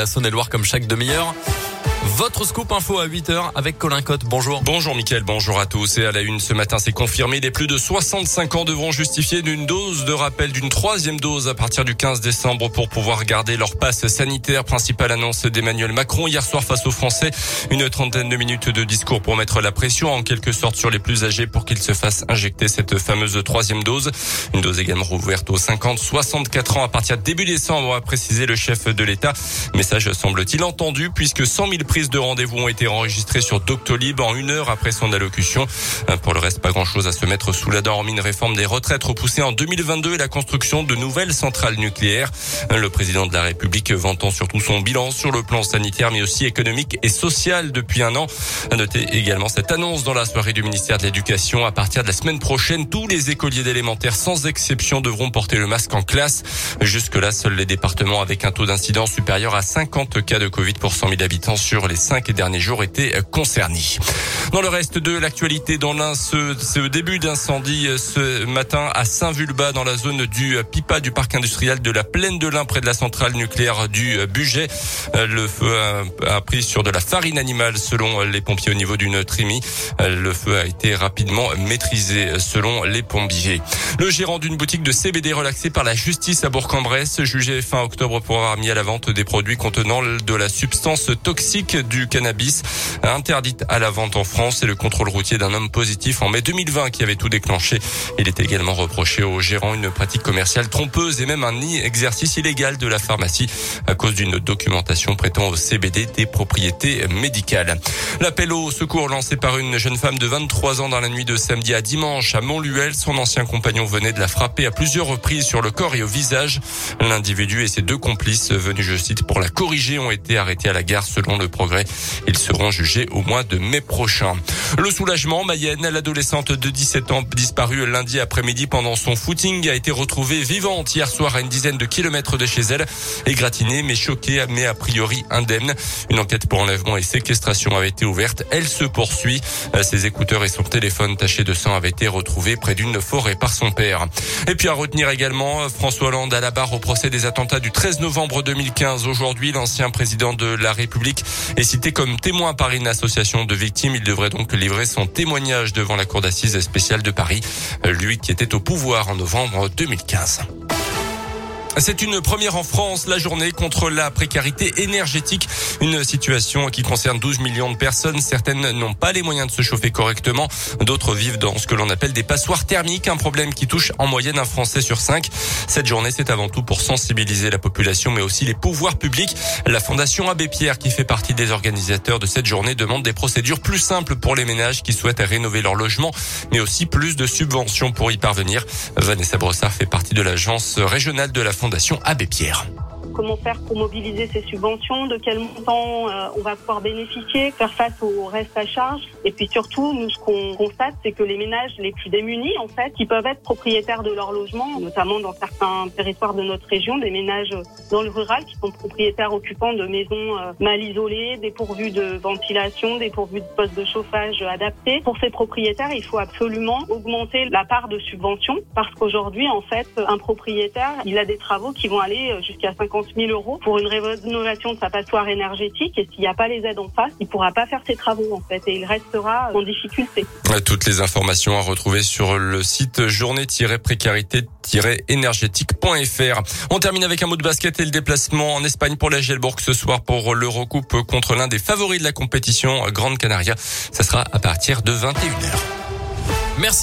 La Saône-et-Loire comme chaque demi-heure. Votre scoop info à 8h avec Colin Cotte. Bonjour. Bonjour Mickaël, bonjour à tous. Et à la une ce matin, c'est confirmé. Les plus de 65 ans devront justifier d'une dose de rappel d'une troisième dose à partir du 15 décembre pour pouvoir garder leur passe sanitaire. Principale annonce d'Emmanuel Macron hier soir face aux Français. Une trentaine de minutes de discours pour mettre la pression en quelque sorte sur les plus âgés pour qu'ils se fassent injecter cette fameuse troisième dose. Une dose également rouverte aux 50-64 ans à partir de début décembre, a précisé le chef de l'État. Message semble-t-il entendu puisque 100 000 prises de rendez-vous ont été enregistrées sur Doctolib en une heure après son allocution. Pour le reste, pas grand-chose à se mettre sous la dent, hormis une réforme des retraites repoussée en 2022 et la construction de nouvelles centrales nucléaires. Le président de la République vantant surtout son bilan sur le plan sanitaire, mais aussi économique et social depuis un an. À noter également cette annonce dans la soirée du ministère de l'Éducation. À partir de la semaine prochaine, tous les écoliers d'élémentaire, sans exception, devront porter le masque en classe. Jusque-là, seuls les départements avec un taux d'incidence supérieur à 50 cas de Covid pour 100 000 habitants sur les cinq derniers jours étaient concernés. Dans le reste de l'actualité, dans l'un, ce, début d'incendie ce matin à Saint-Vulbas, dans la zone du Pipa du parc industriel de la Plaine de l'Ain, près de la centrale nucléaire du budget. Le feu a, a, pris sur de la farine animale, selon les pompiers au niveau d'une trémie. Le feu a été rapidement maîtrisé, selon les pompiers. Le gérant d'une boutique de CBD relaxé par la justice à Bourg-en-Bresse, jugé fin octobre pour avoir mis à la vente des produits contenant de la substance toxique du cannabis, interdite à la vente en France et le contrôle routier d'un homme positif en mai 2020 qui avait tout déclenché. Il est également reproché au gérant une pratique commerciale trompeuse et même un exercice illégal de la pharmacie à cause d'une documentation prêtant au CBD des propriétés médicales. L'appel au secours lancé par une jeune femme de 23 ans dans la nuit de samedi à dimanche à Montluel. Son ancien compagnon venait de la frapper à plusieurs reprises sur le corps et au visage. L'individu et ses deux complices venus, je cite, pour la corriger ont été arrêtés à la gare selon le Ils seront jugés au mois de mai prochain. Le soulagement, Mayenne, l'adolescente de 17 ans disparue lundi après-midi pendant son footing a été retrouvée vivante hier soir à une dizaine de kilomètres de chez elle, égratignée mais choquée, mais a priori indemne. Une enquête pour enlèvement et séquestration avait été ouverte. Elle se poursuit. Ses écouteurs et son téléphone taché de sang avaient été retrouvés près d'une forêt par son père. Et puis à retenir également François Hollande à la barre au procès des attentats du 13 novembre 2015. Aujourd'hui, l'ancien président de la République est cité comme témoin par une association de victimes. Il devrait donc livrer son témoignage devant la cour d'assises spéciale de Paris, lui qui était au pouvoir en novembre 2015. C'est une première en France, la journée contre la précarité énergétique. Une situation qui concerne 12 millions de personnes. Certaines n'ont pas les moyens de se chauffer correctement. D'autres vivent dans ce que l'on appelle des passoires thermiques, un problème qui touche en moyenne un Français sur cinq. Cette journée, c'est avant tout pour sensibiliser la population, mais aussi les pouvoirs publics. La Fondation Abbé Pierre, qui fait partie des organisateurs de cette journée, demande des procédures plus simples pour les ménages qui souhaitent rénover leur logement, mais aussi plus de subventions pour y parvenir. Vanessa Brossard fait partie de l'agence régionale de la Fondation Fondation Abbé Pierre comment faire pour mobiliser ces subventions, de quel montant euh, on va pouvoir bénéficier, faire face au reste à charge. Et puis surtout, nous, ce qu'on constate, c'est que les ménages les plus démunis, en fait, qui peuvent être propriétaires de leur logement, notamment dans certains territoires de notre région, des ménages dans le rural qui sont propriétaires occupants de maisons euh, mal isolées, dépourvues de ventilation, dépourvues de postes de chauffage adaptés. Pour ces propriétaires, il faut absolument augmenter la part de subvention parce qu'aujourd'hui, en fait, un propriétaire, il a des travaux qui vont aller jusqu'à 50 000 euros pour une rénovation de sa passoire énergétique. Et s'il n'y a pas les aides en face, il pourra pas faire ses travaux en fait et il restera en difficulté. Toutes les informations à retrouver sur le site journée-précarité-énergétique.fr. On termine avec un mot de basket et le déplacement en Espagne pour la Gelbourg ce soir pour l'Eurocoupe contre l'un des favoris de la compétition, Grande Canaria. Ça sera à partir de 21h. Merci.